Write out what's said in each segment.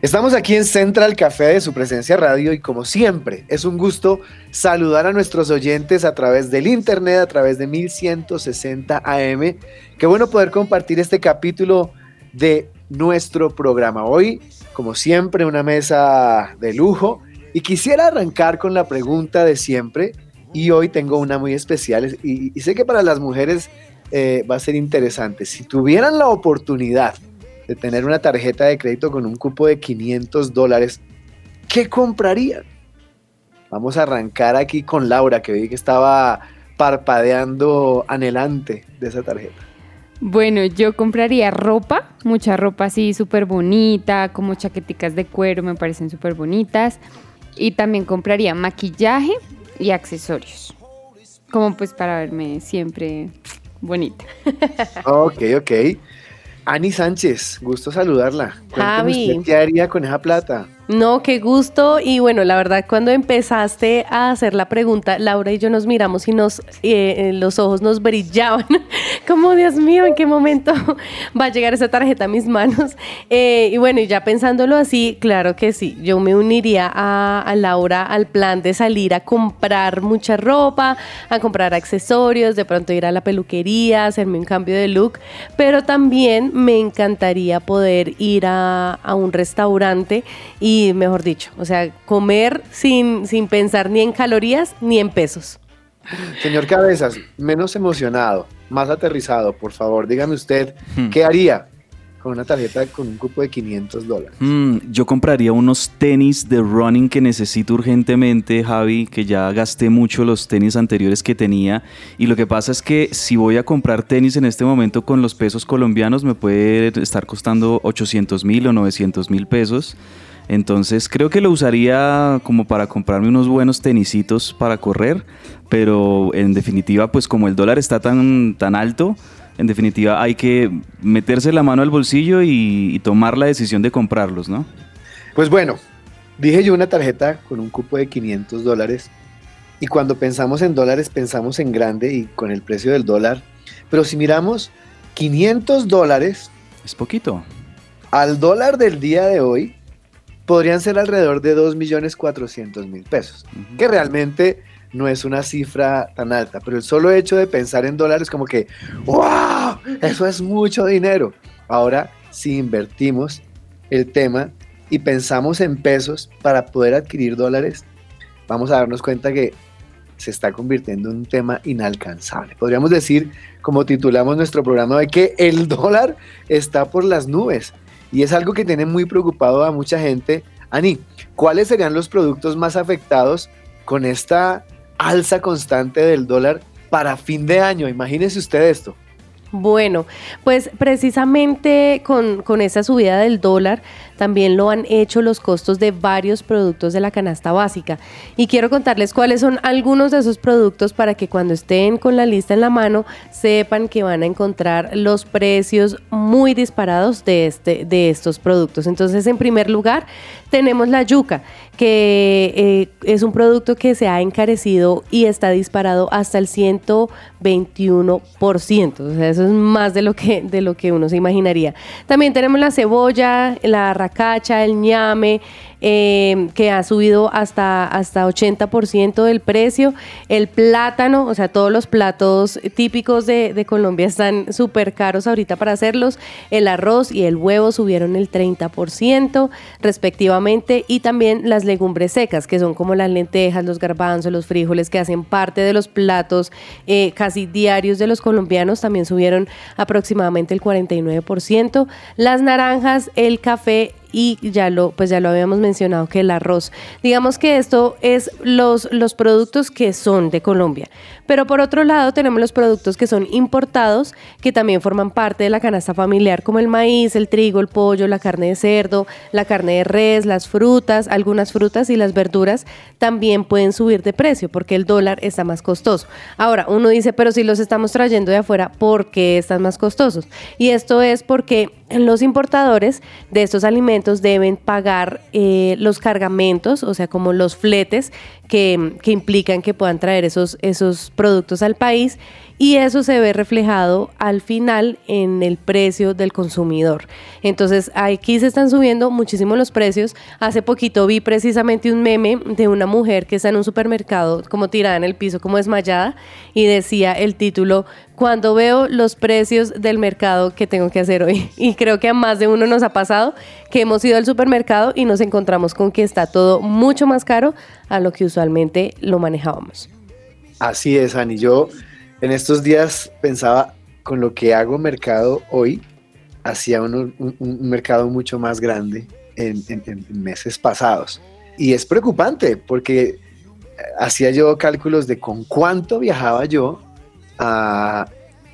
Estamos aquí en Central Café de su presencia radio y como siempre es un gusto saludar a nuestros oyentes a través del internet, a través de 1160 AM. Qué bueno poder compartir este capítulo de nuestro programa. Hoy, como siempre, una mesa de lujo y quisiera arrancar con la pregunta de siempre y hoy tengo una muy especial y, sé que para las mujeres eh, va a ser interesante. Si tuvieran la oportunidad de tener una tarjeta de crédito con un cupo de 500 dólares, ¿qué comprarían? Vamos a arrancar aquí con Laura, que vi que estaba parpadeando anhelante de esa tarjeta. Bueno, yo compraría ropa, mucha ropa así súper bonita, como chaqueticas de cuero, me parecen súper bonitas. Y también compraría maquillaje y accesorios. Como pues para verme siempre bonita. ok, ok. Ani Sánchez, gusto saludarla. Javi. ¿Qué haría con esa plata? No, qué gusto. Y bueno, la verdad, cuando empezaste a hacer la pregunta, Laura y yo nos miramos y nos eh, los ojos nos brillaban. Como, Dios mío, ¿en qué momento va a llegar esa tarjeta a mis manos? Eh, y bueno, ya pensándolo así, claro que sí. Yo me uniría a, a Laura al plan de salir a comprar mucha ropa, a comprar accesorios, de pronto ir a la peluquería, hacerme un cambio de look. Pero también me encantaría poder ir a, a un restaurante y mejor dicho, o sea, comer sin, sin pensar ni en calorías ni en pesos. Señor Cabezas, menos emocionado, más aterrizado, por favor, dígame usted, hmm. ¿qué haría con una tarjeta con un cupo de 500 dólares? Hmm, yo compraría unos tenis de running que necesito urgentemente, Javi, que ya gasté mucho los tenis anteriores que tenía. Y lo que pasa es que si voy a comprar tenis en este momento con los pesos colombianos, me puede estar costando 800 mil o 900 mil pesos. Entonces creo que lo usaría como para comprarme unos buenos tenisitos para correr, pero en definitiva, pues como el dólar está tan, tan alto, en definitiva hay que meterse la mano al bolsillo y, tomar la decisión de comprarlos, ¿no? Pues bueno, dije yo una tarjeta con un cupo de 500 dólares y cuando pensamos en dólares pensamos en grande y con el precio del dólar, pero si miramos 500 dólares... Es poquito. Al dólar del día de hoy podrían ser alrededor de 2.400.000 pesos, que realmente no es una cifra tan alta, pero el solo hecho de pensar en dólares como que, ¡wow! Eso es mucho dinero. Ahora, si invertimos el tema y pensamos en pesos para poder adquirir dólares, vamos a darnos cuenta que se está convirtiendo en un tema inalcanzable. Podríamos decir, como titulamos nuestro programa, de que el dólar está por las nubes y es algo que tiene muy preocupado a mucha gente. Ani, ¿cuáles serían los productos más afectados con esta alza constante del dólar para fin de año? Imagínese usted esto. Bueno, pues precisamente con, con esa subida del dólar, también lo han hecho los costos de varios productos de la canasta básica. Y quiero contarles cuáles son algunos de esos productos para que cuando estén con la lista en la mano sepan que van a encontrar los precios muy disparados de, este, de estos productos. Entonces, en primer lugar, tenemos la yuca, que eh, es un producto que se ha encarecido y está disparado hasta el 121%. O sea, eso es más de lo que, de lo que uno se imaginaría. También tenemos la cebolla, la cacha, el ñame, eh, que ha subido hasta, hasta 80% del precio. El plátano, o sea, todos los platos típicos de, de Colombia están súper caros ahorita para hacerlos. El arroz y el huevo subieron el 30% respectivamente. Y también las legumbres secas, que son como las lentejas, los garbanzos, los frijoles, que hacen parte de los platos eh, casi diarios de los colombianos, también subieron aproximadamente el 49%. Las naranjas, el café y ya lo, pues ya lo habíamos mencionado que el arroz. Digamos que esto es los, los productos que son de Colombia. Pero por otro lado tenemos los productos que son importados, que también forman parte de la canasta familiar, como el maíz, el trigo, el pollo, la carne de cerdo, la carne de res, las frutas, algunas frutas y las verduras también pueden subir de precio porque el dólar está más costoso. Ahora, uno dice, pero si los estamos trayendo de afuera, ¿por qué están más costosos? Y esto es porque los importadores de estos alimentos deben pagar eh, los cargamentos, o sea, como los fletes que, implican que puedan traer esos, esos productos al país y eso se ve reflejado al final en el precio del consumidor. Entonces aquí se están subiendo muchísimo los precios. Hace poquito vi precisamente un meme de una mujer que está en un supermercado como tirada en el piso, como desmayada, y decía el título, cuando veo los precios del mercado que tengo que hacer hoy. Y creo que a más de uno nos ha pasado que hemos ido al supermercado y nos encontramos con que está todo mucho más caro a lo que usualmente lo manejábamos. Así es, Ani. Yo en estos días pensaba, con lo que hago mercado hoy, hacía un, mercado mucho más grande en, meses pasados. Y es preocupante porque eh, hacía yo cálculos de con cuánto viajaba yo a,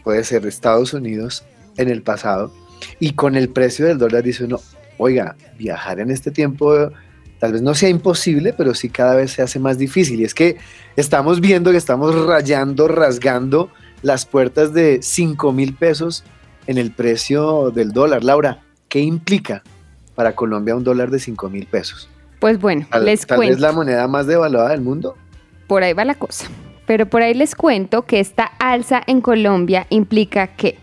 puede ser, Estados Unidos en el pasado. Y con el precio del dólar dice uno, oiga, viajar en este tiempo tal vez no sea imposible, pero sí cada vez se hace más difícil. Y es que estamos viendo que estamos rayando, rasgando las puertas de 5 mil pesos en el precio del dólar. Laura, ¿qué implica para Colombia un dólar de 5 mil pesos? Pues bueno, les tal cuento. vez la moneda más devaluada del mundo. Por ahí va la cosa. Pero por ahí les cuento que esta alza en Colombia implica que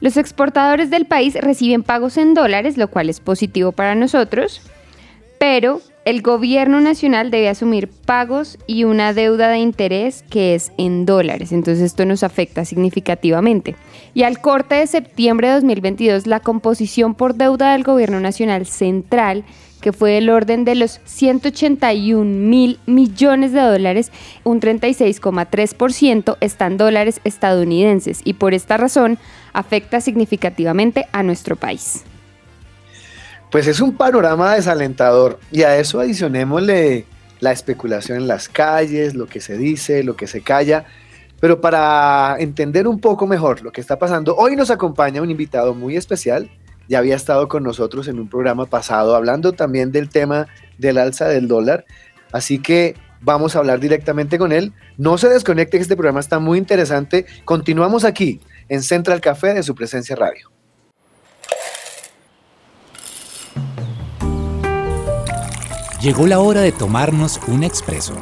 los exportadores del país reciben pagos en dólares, lo cual es positivo para nosotros, pero el gobierno nacional debe asumir pagos y una deuda de interés que es en dólares. Entonces esto nos afecta significativamente. Y al corte de septiembre de 2022, la composición por deuda del gobierno nacional central que fue del orden de los 181 mil millones de dólares, un 36,3% están dólares estadounidenses y por esta razón afecta significativamente a nuestro país. Pues es un panorama desalentador y a eso adicionémosle la especulación en las calles, lo que se dice, lo que se calla. Pero para entender un poco mejor lo que está pasando, hoy nos acompaña un invitado muy especial. Ya había estado con nosotros en un programa pasado hablando también del tema del alza del dólar. Así que vamos a hablar directamente con él. No se desconecte, que este programa está muy interesante. Continuamos aquí en Central Café de su presencia radio. Llegó la hora de tomarnos un expreso.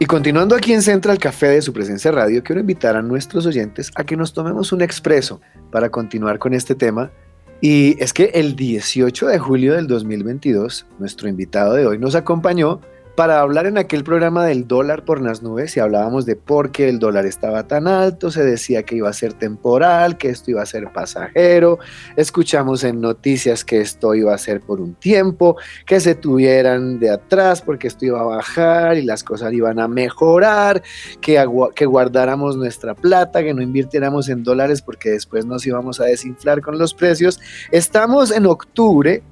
Y continuando aquí en Central Café de su presencia radio, quiero invitar a nuestros oyentes a que nos tomemos un expreso para continuar con este tema. Y es que el 18 de julio del 2022, nuestro invitado de hoy nos acompañó para hablar en aquel programa del dólar por las nubes y hablábamos de por qué el dólar estaba tan alto, se decía que iba a ser temporal, que esto iba a ser pasajero, escuchamos en noticias que esto iba a ser por un tiempo, que se tuvieran de atrás porque esto iba a bajar y las cosas iban a mejorar, que, que guardáramos nuestra plata, que no invirtiéramos en dólares porque después nos íbamos a desinflar con los precios. Estamos en octubre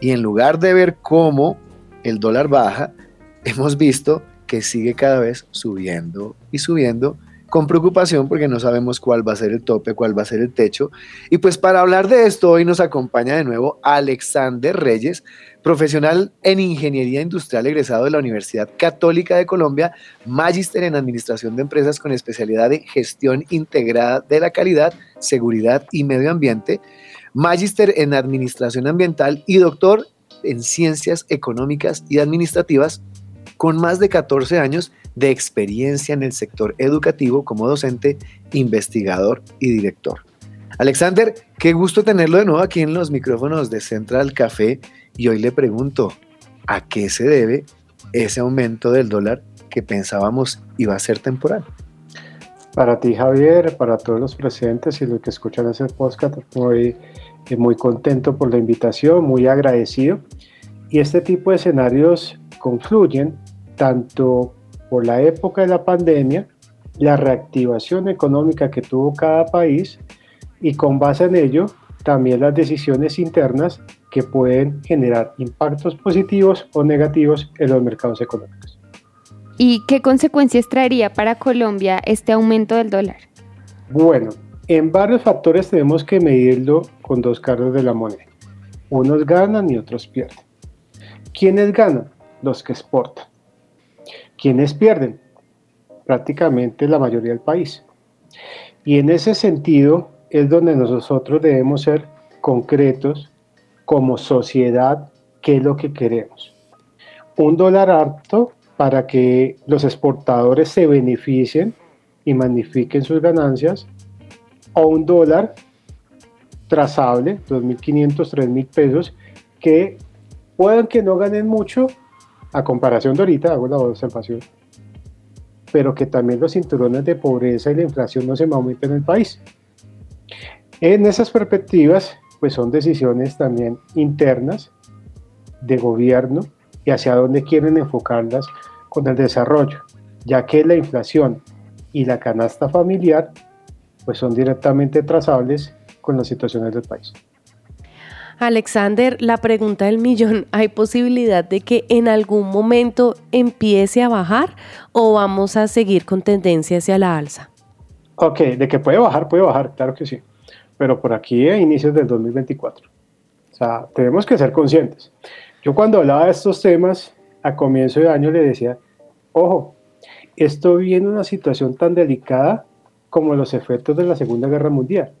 y en lugar de ver cómo el dólar baja, hemos visto que sigue cada vez subiendo y subiendo con preocupación porque no sabemos cuál va a ser el tope, cuál va a ser el techo. Y pues para hablar de esto hoy nos acompaña de nuevo Alexander Reyes, profesional en ingeniería industrial egresado de la Universidad Católica de Colombia, magíster en administración de empresas con especialidad en gestión integrada de la calidad, seguridad y medio ambiente, magíster en administración ambiental y doctor en ciencias económicas y administrativas con más de 14 años de experiencia en el sector educativo como docente, investigador y director. Alexander, qué gusto tenerlo de nuevo aquí en los micrófonos de Central Café y hoy le pregunto, ¿a qué se debe ese aumento del dólar que pensábamos iba a ser temporal? Para ti, Javier, para todos los presentes y los que escuchan ese podcast, muy, eh, muy contento por la invitación, muy agradecido. Y este tipo de escenarios confluyen tanto por la época de la pandemia, la reactivación económica que tuvo cada país y con base en ello, también las decisiones internas que pueden generar impactos positivos o negativos en los mercados económicos. ¿Y qué consecuencias traería para Colombia este aumento del dólar? Bueno, en varios factores tenemos que medirlo con dos caras de la moneda. Unos ganan y otros pierden. ¿Quiénes ganan? Los que exportan. ¿Quiénes pierden? Prácticamente la mayoría del país. Y en ese sentido es donde nosotros debemos ser concretos como sociedad, qué es lo que queremos. Un dólar alto para que los exportadores se beneficien y magnifiquen sus ganancias, o un dólar trazable, 2.500, 3.000 pesos, que puedan que no ganen mucho a comparación de ahorita, hago la observación, pero que también los cinturones de pobreza y la inflación no se aumenten en el país. En esas perspectivas, pues son decisiones también internas de gobierno y hacia dónde quieren enfocarlas con el desarrollo, ya que la inflación y la canasta familiar pues son directamente trazables con las situaciones del país. Alexander, la pregunta del millón, ¿hay posibilidad de que en algún momento empiece a bajar o vamos a seguir con tendencia hacia la alza? Ok, de que puede bajar, puede bajar, claro que sí, pero por aquí a inicios del 2024. O sea, tenemos que ser conscientes. Yo cuando hablaba de estos temas a comienzo de año le decía, ojo, esto viene una situación tan delicada como los efectos de la Segunda Guerra Mundial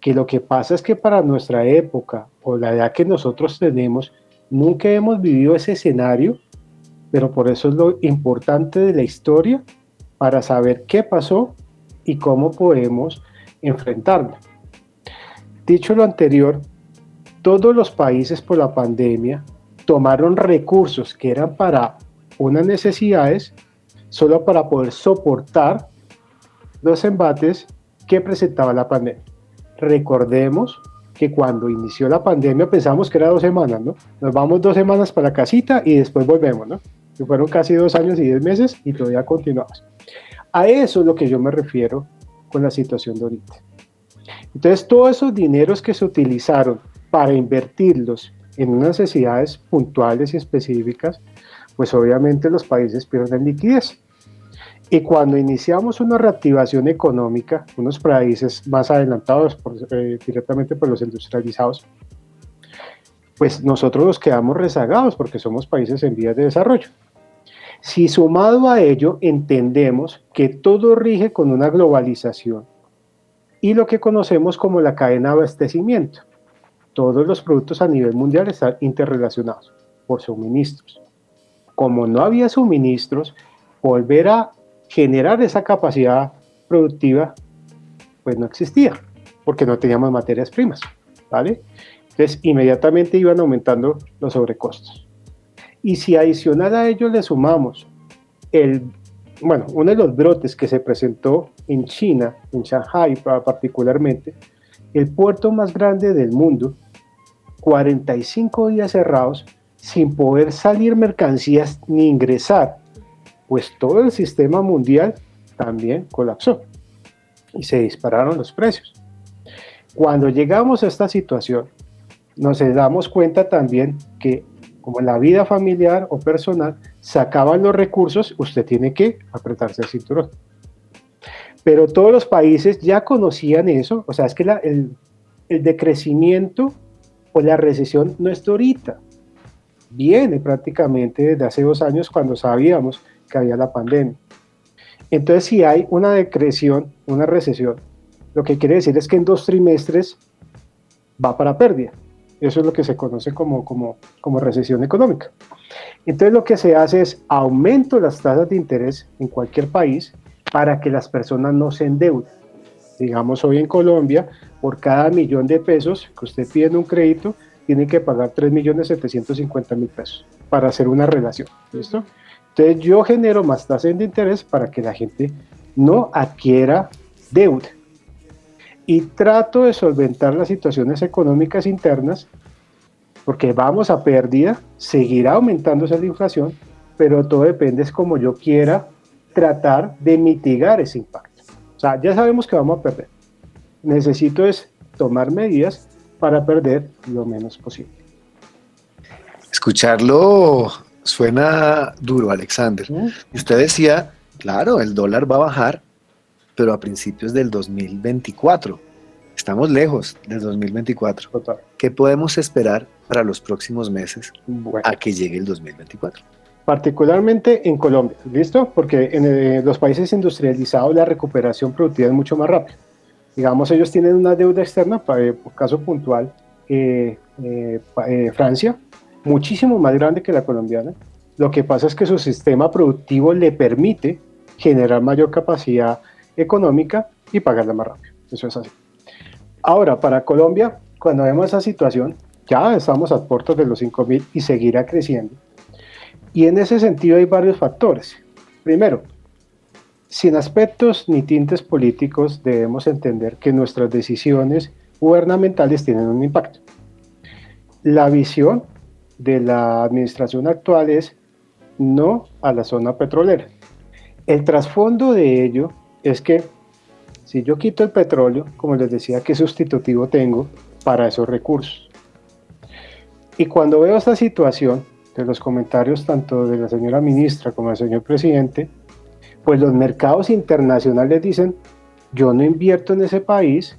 que lo que pasa es que para nuestra época o la edad que nosotros tenemos, nunca hemos vivido ese escenario, pero por eso es lo importante de la historia para saber qué pasó y cómo podemos enfrentarlo. Dicho lo anterior, todos los países por la pandemia tomaron recursos que eran para unas necesidades solo para poder soportar los embates que presentaba la pandemia. Recordemos que cuando inició la pandemia pensamos que era dos semanas, ¿no? Nos vamos dos semanas para casita y después volvemos, ¿no? Que fueron casi dos años y diez meses y todavía continuamos. A eso es lo que yo me refiero con la situación de ahorita. Entonces, todos esos dineros que se utilizaron para invertirlos en unas necesidades puntuales y específicas, pues obviamente los países pierden liquidez. Y cuando iniciamos una reactivación económica, unos países más adelantados eh, directamente por los industrializados, pues nosotros nos quedamos rezagados porque somos países en vías de desarrollo. Si sumado a ello entendemos que todo rige con una globalización y lo que conocemos como la cadena de abastecimiento. Todos los productos a nivel mundial están interrelacionados por suministros. Como no había suministros, volver a generar esa capacidad productiva, pues no existía, porque no teníamos materias primas, ¿vale? Entonces, inmediatamente iban aumentando los sobrecostos. Y si adicional a ello le sumamos el, bueno, uno de los brotes que se presentó en China, en Shanghai particularmente, el puerto más grande del mundo, 45 días cerrados sin poder salir mercancías ni ingresar pues todo el sistema mundial también colapsó y se dispararon los precios. Cuando llegamos a esta situación, nos damos cuenta también que como en la vida familiar o personal se acaban los recursos, usted tiene que apretarse el cinturón. Pero todos los países ya conocían eso, o sea, es que el, el decrecimiento o la recesión no es de ahorita, viene prácticamente desde hace dos años cuando sabíamos que había la pandemia. Entonces, si hay una decreción, una recesión, lo que quiere decir es que en dos trimestres va para pérdida. Eso es lo que se conoce como, como, recesión económica. Entonces, lo que se hace es aumento las tasas de interés en cualquier país para que las personas no se endeuden. Digamos, hoy en Colombia, por cada millón de pesos que usted pide en un crédito, tiene que pagar 3.750.000 pesos para hacer una relación. ¿Listo? Entonces yo genero más tasas de interés para que la gente no adquiera deuda. Y trato de solventar las situaciones económicas internas porque vamos a pérdida, seguirá aumentándose la inflación, pero todo depende es como yo quiera tratar de mitigar ese impacto. O sea, ya sabemos que vamos a perder. Necesito es tomar medidas para perder lo menos posible. Escucharlo suena duro, Alexander. Usted decía, claro, el dólar va a bajar, pero a principios del 2024. Estamos lejos del 2024. ¿Qué podemos esperar para los próximos meses a que llegue el 2024? Particularmente en Colombia, ¿listo? Porque en eh, los países industrializados la recuperación productiva es mucho más rápida. Digamos, ellos tienen una deuda externa, para, eh, por caso puntual, eh, Francia, muchísimo más grande que la colombiana. Lo que pasa es que su sistema productivo le permite generar mayor capacidad económica y pagarla más rápido. Eso es así. Ahora, para Colombia, cuando vemos esa situación, ya estamos a puertas de los 5.000 y seguirá creciendo. Y en ese sentido hay varios factores. Primero, sin aspectos ni tintes políticos debemos entender que nuestras decisiones gubernamentales tienen un impacto. La visión de la administración actual es no a la zona petrolera. El trasfondo de ello es que si yo quito el petróleo, como les decía, ¿qué sustitutivo tengo para esos recursos? Y cuando veo esta situación, de los comentarios tanto de la señora ministra como del señor presidente, pues los mercados internacionales dicen, yo no invierto en ese país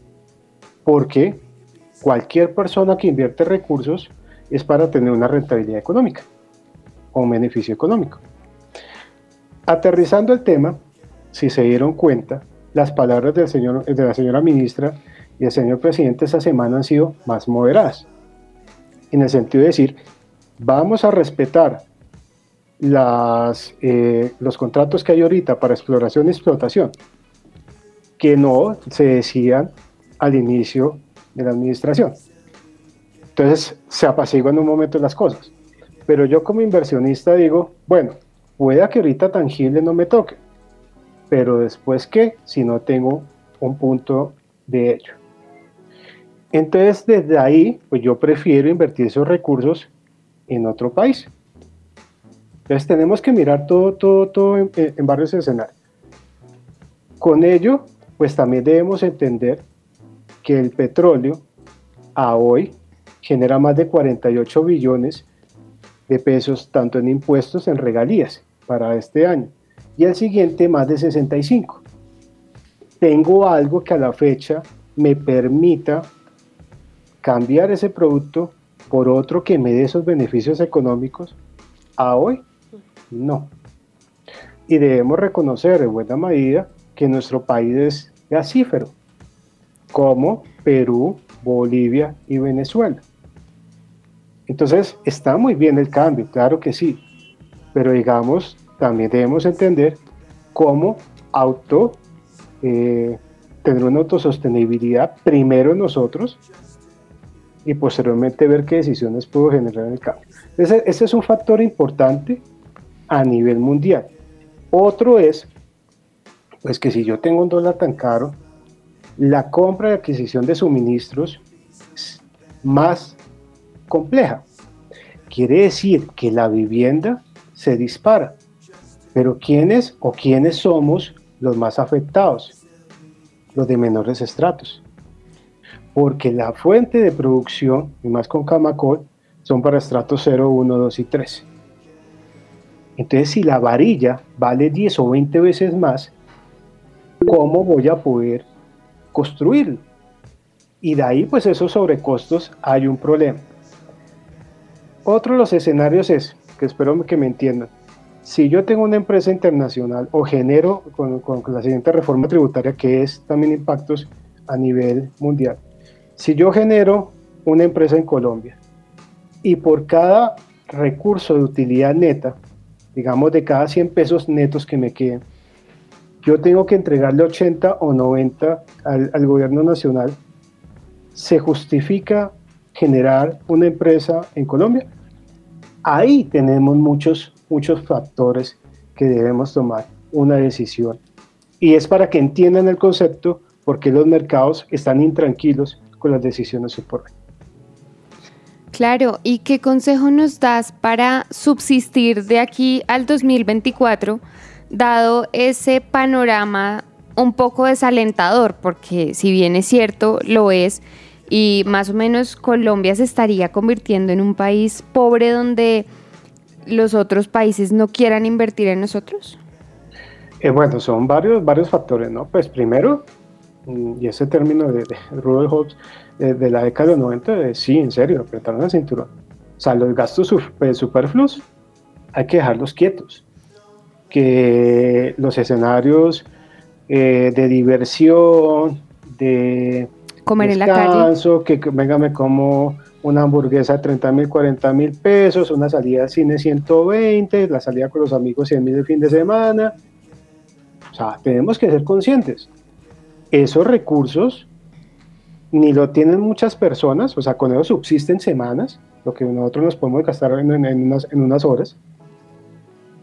porque cualquier persona que invierte recursos es para tener una rentabilidad económica o un beneficio económico. Aterrizando el tema, si se dieron cuenta, las palabras del señor, de la señora ministra y del señor presidente esta semana han sido más moderadas, en el sentido de decir, vamos a respetar las, eh, los contratos que hay ahorita para exploración y explotación, que no se decían al inicio de la administración. Entonces se apaciguan un momento las cosas. Pero yo como inversionista digo, bueno, pueda que ahorita tangible no me toque, pero después qué si no tengo un punto de ello. Entonces desde ahí, pues yo prefiero invertir esos recursos en otro país. Entonces tenemos que mirar todo, todo, todo en, en varios escenarios. Con ello, pues también debemos entender que el petróleo a hoy genera más de 48 billones de pesos tanto en impuestos en regalías para este año y el siguiente más de 65. Tengo algo que a la fecha me permita cambiar ese producto por otro que me dé esos beneficios económicos, a hoy no. Y debemos reconocer en buena medida que nuestro país es gasífero, como Perú, Bolivia y Venezuela. Entonces, está muy bien el cambio, claro que sí, pero digamos, también debemos entender cómo auto, eh, tener una autosostenibilidad primero nosotros y posteriormente ver qué decisiones puedo generar en el cambio. Ese, ese es un factor importante a nivel mundial. Otro es, pues que si yo tengo un dólar tan caro, la compra y adquisición de suministros más compleja. Quiere decir que la vivienda se dispara. Pero ¿quiénes o quiénes somos los más afectados? Los de menores estratos porque la fuente de producción, y más con Camacol, son para estratos 0, 1, 2 y 3. Entonces, si la varilla vale 10 o 20 veces más, ¿cómo voy a poder construirlo? Y de ahí, pues esos sobrecostos hay un problema. Otro de los escenarios es, que espero que me entiendan, si yo tengo una empresa internacional o genero con, la siguiente reforma tributaria, que es también impactos a nivel mundial, si yo genero una empresa en Colombia y por cada recurso de utilidad neta, digamos de cada 100 pesos netos que me queden, yo tengo que entregarle 80 o 90 al, gobierno nacional, ¿se justifica generar una empresa en Colombia? Ahí tenemos muchos, muchos factores que debemos tomar una decisión. Y es para que entiendan el concepto porque los mercados están intranquilos con las decisiones por Claro, ¿y qué consejo nos das para subsistir de aquí al 2024, dado ese panorama un poco desalentador? Porque si bien es cierto, lo es, y más o menos Colombia se estaría convirtiendo en un país pobre donde los otros países no quieran invertir en nosotros? Eh, bueno, son varios, varios factores, ¿no? Pues primero, mm, y ese término de, Rudolf Hobbes de, la década de 90, sí, en serio, apretaron la cintura. O sea, los gastos pues, superfluos hay que dejarlos quietos. Que los escenarios eh, de diversión, de comer en la calle. Que, venga, me como una hamburguesa de 30 mil, 40 mil pesos, una salida al cine 120, la salida con los amigos 100 mil el fin de semana. O sea, tenemos que ser conscientes. Esos recursos ni lo tienen muchas personas, o sea, con ellos subsisten semanas, lo que nosotros nos podemos gastar en, unas, en unas horas.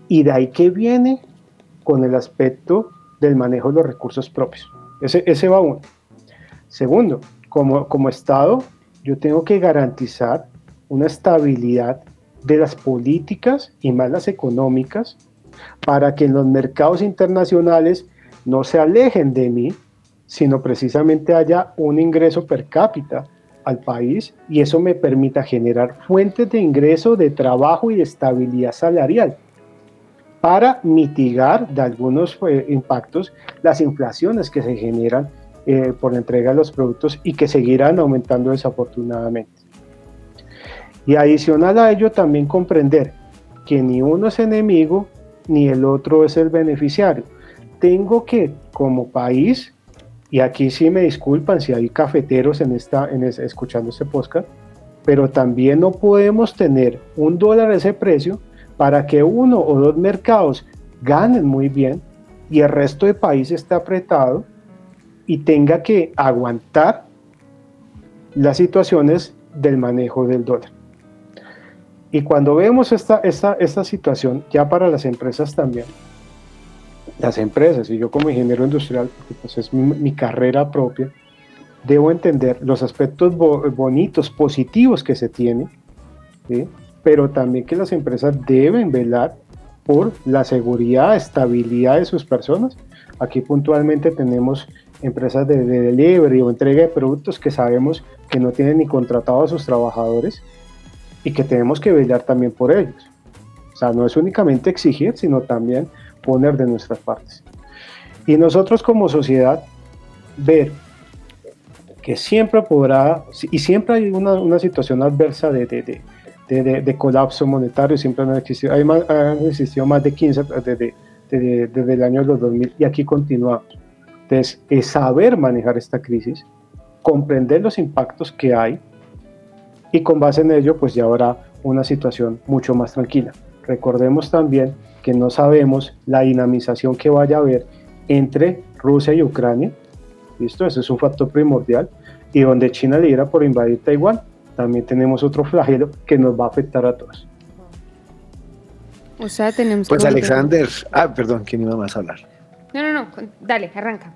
Y de ahí que viene con el aspecto del manejo de los recursos propios. Ese, ese va uno. Segundo, como, como Estado, yo tengo que garantizar una estabilidad de las políticas y más las económicas para que los mercados internacionales no se alejen de mí, sino precisamente haya un ingreso per cápita al país y eso me permita generar fuentes de ingreso, de trabajo y de estabilidad salarial para mitigar de algunos eh, impactos las inflaciones que se generan eh, por la entrega de los productos y que seguirán aumentando desafortunadamente. Y adicional a ello también comprender que ni uno es enemigo ni el otro es el beneficiario. Tengo que como país, y aquí sí me disculpan si hay cafeteros en esta, en escuchando este podcast, pero también no podemos tener un dólar a ese precio para que uno o dos mercados ganen muy bien y el resto del país esté apretado y tenga que aguantar las situaciones del manejo del dólar. Y cuando vemos esta, esta, esta situación, ya para las empresas también, las empresas, y yo como ingeniero industrial, porque pues es mi, carrera propia, debo entender los aspectos bonitos, positivos que se tienen, pero también que las empresas deben velar por la seguridad, estabilidad de sus personas. Aquí puntualmente tenemos empresas de, delivery o entrega de productos que sabemos que no tienen ni contratado a sus trabajadores y que tenemos que velar también por ellos. O sea, no es únicamente exigir, sino también poner de nuestras partes. Y nosotros como sociedad, ver que siempre podrá, y siempre hay una, una situación adversa de, de, de, de, colapso monetario, siempre han existido, más, existido más de 15 desde, desde el año 2000 y aquí continuamos. Entonces, es saber manejar esta crisis, comprender los impactos que hay y con base en ello, pues ya habrá una situación mucho más tranquila. Recordemos también que no sabemos la dinamización que vaya a haber entre Rusia y Ucrania. ¿Listo? Ese es un factor primordial. Y donde China lidera por invadir Taiwán, también tenemos otro flagelo que nos va a afectar a todos. O sea, tenemos Pues Alexander, ah, perdón, ¿quién iba más a hablar? No, no, no, dale, arranca.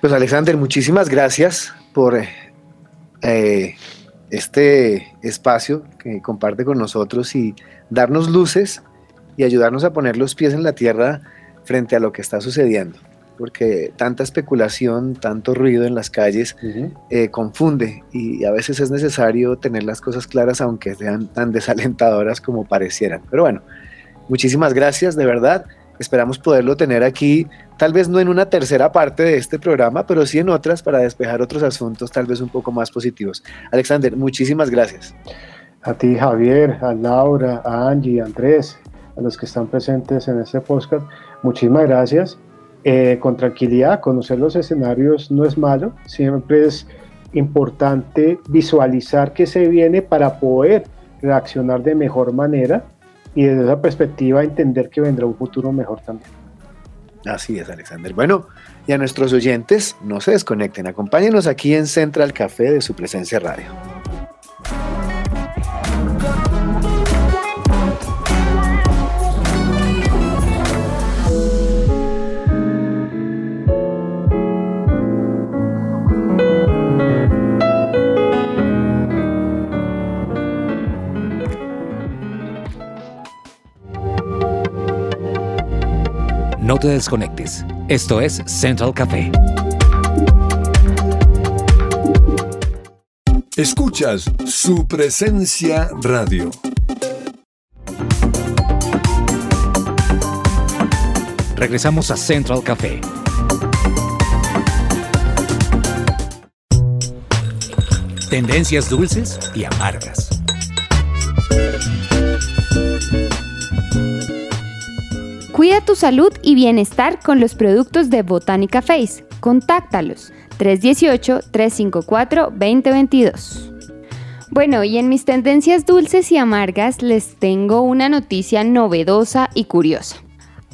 Pues Alexander, muchísimas gracias por eh, este espacio que comparte con nosotros y darnos luces y ayudarnos a poner los pies en la tierra frente a lo que está sucediendo. Porque tanta especulación, tanto ruido en las calles eh, confunde y a veces es necesario tener las cosas claras aunque sean tan desalentadoras como parecieran. Pero bueno, muchísimas gracias de verdad. Esperamos poderlo tener aquí, tal vez no en una tercera parte de este programa, pero sí en otras para despejar otros asuntos tal vez un poco más positivos. Alexander, muchísimas gracias. A ti, Javier, a Laura, a Angie, a Andrés, a los que están presentes en este podcast, muchísimas gracias. Eh, con tranquilidad, conocer los escenarios no es malo, siempre es importante visualizar qué se viene para poder reaccionar de mejor manera y desde esa perspectiva entender que vendrá un futuro mejor también. Así es, Alexander. Bueno, y a nuestros oyentes, no se desconecten, acompáñenos aquí en Central Café de su presencia radio. No te desconectes. Esto es Central Café. Escuchas su presencia radio. Regresamos a Central Café. Tendencias dulces y amargas. Cuida tu salud y bienestar con los productos de Botánica Face. Contáctalos 318-354-2022. Bueno, y en mis tendencias dulces y amargas les tengo una noticia novedosa y curiosa.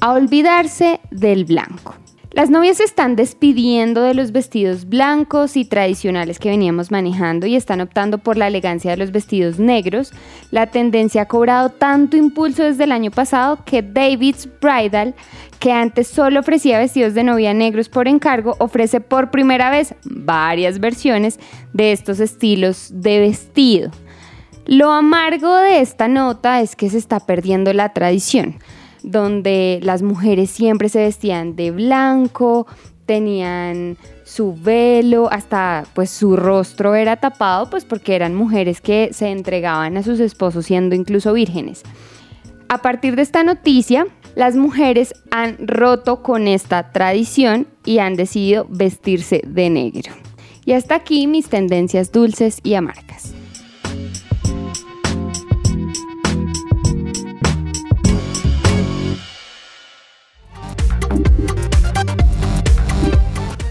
A olvidarse del blanco. Las novias se están despidiendo de los vestidos blancos y tradicionales que veníamos manejando y están optando por la elegancia de los vestidos negros. La tendencia ha cobrado tanto impulso desde el año pasado que David's Bridal, que antes solo ofrecía vestidos de novia negros por encargo, ofrece por primera vez varias versiones de estos estilos de vestido. Lo amargo de esta nota es que se está perdiendo la tradición donde las mujeres siempre se vestían de blanco, tenían su velo, hasta pues su rostro era tapado, pues porque eran mujeres que se entregaban a sus esposos siendo incluso vírgenes. A partir de esta noticia, las mujeres han roto con esta tradición y han decidido vestirse de negro. Y hasta aquí mis tendencias dulces y amargas.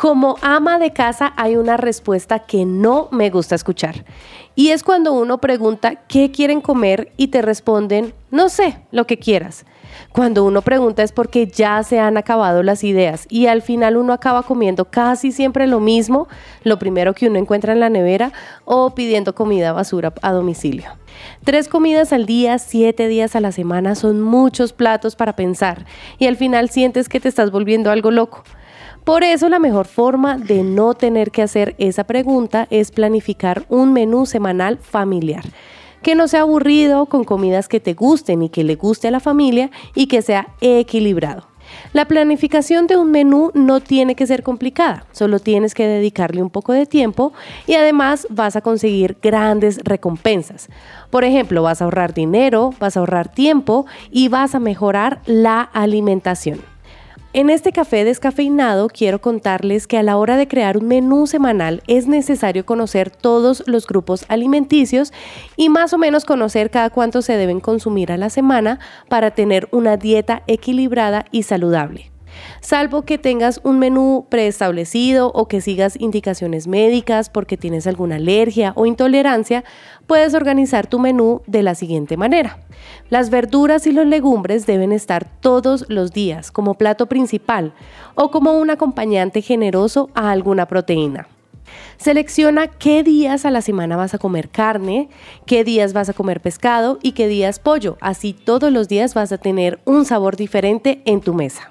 Como ama de casa hay una respuesta que no me gusta escuchar. Y es cuando uno pregunta qué quieren comer y te responden, no sé, lo que quieras. Cuando uno pregunta es porque ya se han acabado las ideas y al final uno acaba comiendo casi siempre lo mismo, lo primero que uno encuentra en la nevera o pidiendo comida basura a domicilio. Tres comidas al día, siete días a la semana son muchos platos para pensar y al final sientes que te estás volviendo algo loco. Por eso la mejor forma de no tener que hacer esa pregunta es planificar un menú semanal familiar que no sea aburrido, con comidas que te gusten y que le guste a la familia y que sea equilibrado. La planificación de un menú no tiene que ser complicada, solo tienes que dedicarle un poco de tiempo y además vas a conseguir grandes recompensas. Por ejemplo, vas a ahorrar dinero, vas a ahorrar tiempo y vas a mejorar la alimentación. En este café descafeinado quiero contarles que a la hora de crear un menú semanal es necesario conocer todos los grupos alimenticios y más o menos conocer cada cuánto se deben consumir a la semana para tener una dieta equilibrada y saludable salvo que tengas un menú preestablecido o que sigas indicaciones médicas porque tienes alguna alergia o intolerancia, puedes organizar tu menú de la siguiente manera. Las verduras y los legumbres deben estar todos los días como plato principal o como un acompañante generoso a alguna proteína. Selecciona qué días a la semana vas a comer carne, qué días vas a comer pescado y qué días pollo. Así todos los días vas a tener un sabor diferente en tu mesa.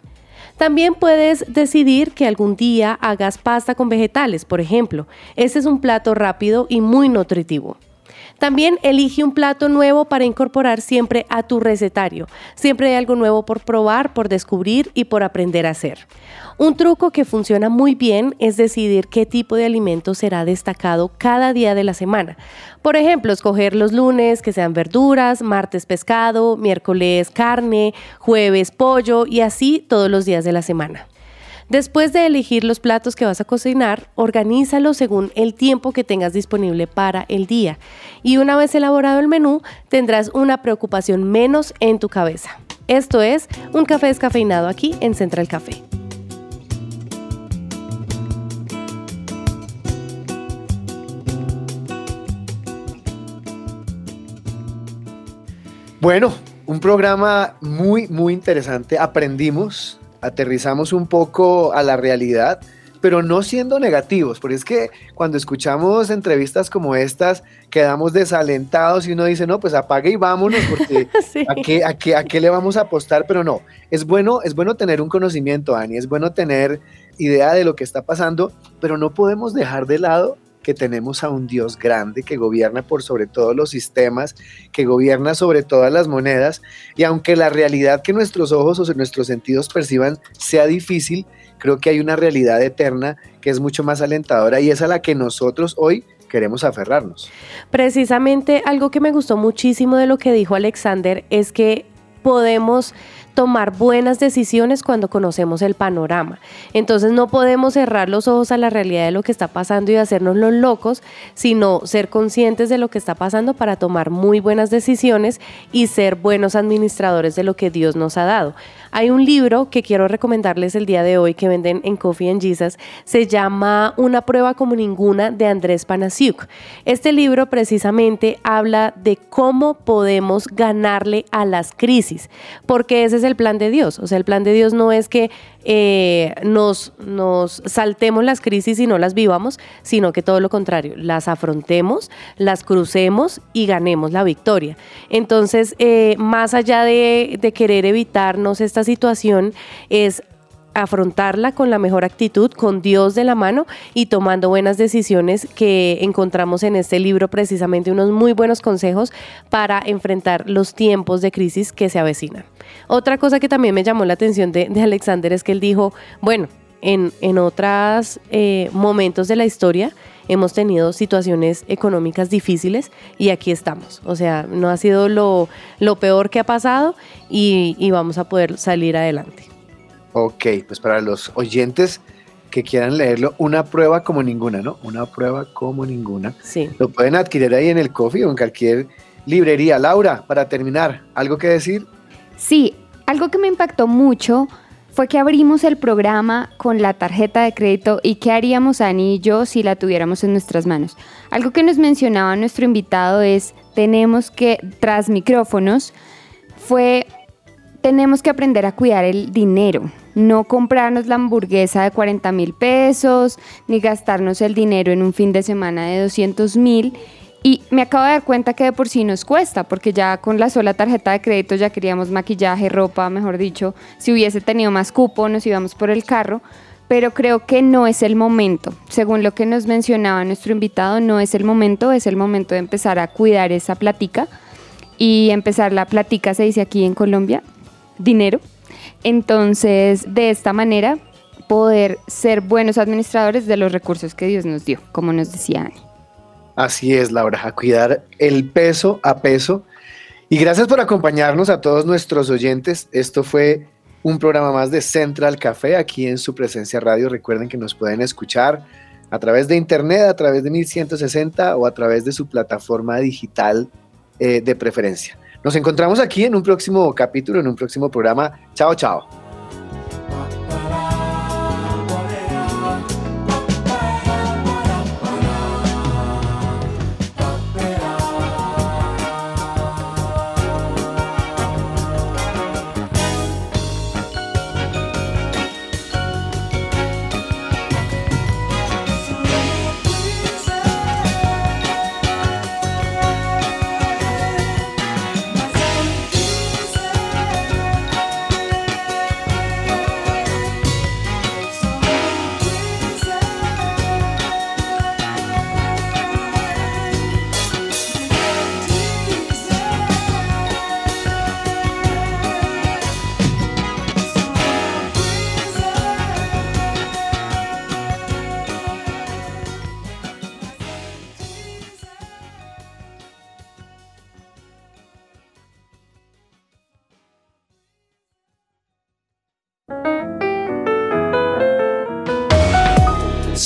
También puedes decidir que algún día hagas pasta con vegetales, por ejemplo. Este es un plato rápido y muy nutritivo. También elige un plato nuevo para incorporar siempre a tu recetario. Siempre hay algo nuevo por probar, por descubrir y por aprender a hacer. Un truco que funciona muy bien es decidir qué tipo de alimento será destacado cada día de la semana. Por ejemplo, escoger los lunes que sean verduras, martes pescado, miércoles carne, jueves pollo y así todos los días de la semana. Después de elegir los platos que vas a cocinar, organízalos según el tiempo que tengas disponible para el día. Y una vez elaborado el menú, tendrás una preocupación menos en tu cabeza. Esto es un café descafeinado aquí en Central Café. Bueno, un programa muy, muy interesante. Aprendimos, aterrizamos un poco a la realidad pero no siendo negativos, porque es que cuando escuchamos entrevistas como estas, quedamos desalentados y uno dice, no, pues apague y vámonos, porque ¿a, qué, a, qué, ¿a qué le vamos a apostar? Pero no, es bueno, es bueno tener un conocimiento, Ani, es bueno tener idea de lo que está pasando, pero no podemos dejar de lado que tenemos a un Dios grande que gobierna por sobre todos los sistemas, que gobierna sobre todas las monedas, y aunque la realidad que nuestros ojos o nuestros sentidos perciban sea difícil, creo que hay una realidad eterna que es mucho más alentadora y es a la que nosotros hoy queremos aferrarnos. Precisamente algo que me gustó muchísimo de lo que dijo Alexander es que podemos tomar buenas decisiones cuando conocemos el panorama. Entonces no podemos cerrar los ojos a la realidad de lo que está pasando y hacernos los locos, sino ser conscientes de lo que está pasando para tomar muy buenas decisiones y ser buenos administradores de lo que Dios nos ha dado. Hay un libro que quiero recomendarles el día de hoy que venden en Coffee and Jesus. Se llama Una prueba como ninguna de Andrés Panasiuk. Este libro precisamente habla de cómo podemos ganarle a las crisis, porque ese es el plan de Dios. O sea, el plan de Dios no es que eh, nos, nos saltemos las crisis y no las vivamos, sino que todo lo contrario, las afrontemos, las crucemos y ganemos la victoria. Entonces, eh, más allá de querer evitarnos esta situación, es afrontarla con la mejor actitud, con Dios de la mano y tomando buenas decisiones que encontramos en este libro precisamente unos muy buenos consejos para enfrentar los tiempos de crisis que se avecinan. Otra cosa que también me llamó la atención de, Alexander es que él dijo, bueno, en, en otros eh, momentos de la historia hemos tenido situaciones económicas difíciles y aquí estamos. O sea, no ha sido lo, lo peor que ha pasado y, y vamos a poder salir adelante. Ok, pues para los oyentes que quieran leerlo, una prueba como ninguna, ¿no? Una prueba como ninguna. Sí. Lo pueden adquirir ahí en el coffee o en cualquier librería. Laura, para terminar, ¿algo que decir? Sí, algo que me impactó mucho fue que abrimos el programa con la tarjeta de crédito y qué haríamos Ani y yo si la tuviéramos en nuestras manos. Algo que nos mencionaba nuestro invitado es, tenemos que, tras micrófonos, fue tenemos que aprender a cuidar el dinero, no comprarnos la hamburguesa de 40 mil pesos, ni gastarnos el dinero en un fin de semana de 200 mil. Y me acabo de dar cuenta que de por sí nos cuesta, porque ya con la sola tarjeta de crédito ya queríamos maquillaje, ropa, mejor dicho, si hubiese tenido más cupo nos íbamos por el carro, pero creo que no es el momento. Según lo que nos mencionaba nuestro invitado, no es el momento, es el momento de empezar a cuidar esa platica y empezar la platica, se dice aquí en Colombia, dinero. Entonces, de esta manera, poder ser buenos administradores de los recursos que Dios nos dio, como nos decía Ani. Así es, Laura, a cuidar el peso a peso. Y gracias por acompañarnos a todos nuestros oyentes. Esto fue un programa más de Central Café aquí en su presencia radio. Recuerden que nos pueden escuchar a través de internet, a través de 1160 o a través de su plataforma digital eh, de preferencia. Nos encontramos aquí en un próximo capítulo, en un próximo programa. Chao, chao.